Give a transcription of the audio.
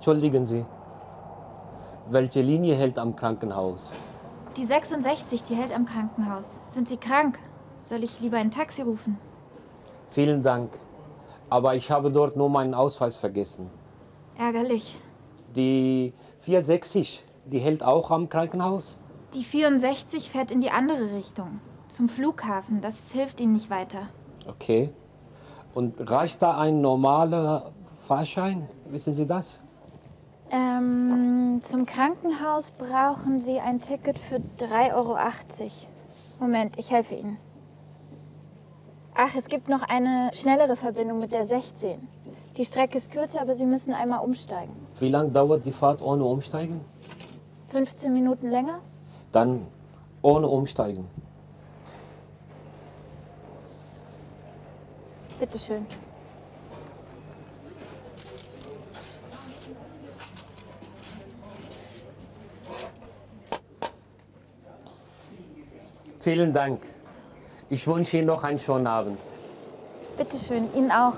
Entschuldigen Sie. Welche Linie hält am Krankenhaus? Die 66, die hält am Krankenhaus. Sind Sie krank? Soll ich lieber ein Taxi rufen? Vielen Dank. Aber ich habe dort nur meinen Ausweis vergessen. Ärgerlich. Die 460, die hält auch am Krankenhaus? Die 64 fährt in die andere Richtung. Zum Flughafen. Das hilft Ihnen nicht weiter. Okay. Und reicht da ein normaler Fahrschein? Wissen Sie das? Ähm, zum Krankenhaus brauchen Sie ein Ticket für 3,80 Euro. Moment, ich helfe Ihnen. Ach, es gibt noch eine schnellere Verbindung mit der 16. Die Strecke ist kürzer, aber Sie müssen einmal umsteigen. Wie lange dauert die Fahrt ohne Umsteigen? 15 Minuten länger? Dann ohne Umsteigen. Bitteschön. Vielen Dank. Ich wünsche Ihnen noch einen schönen Abend. Bitteschön, Ihnen auch.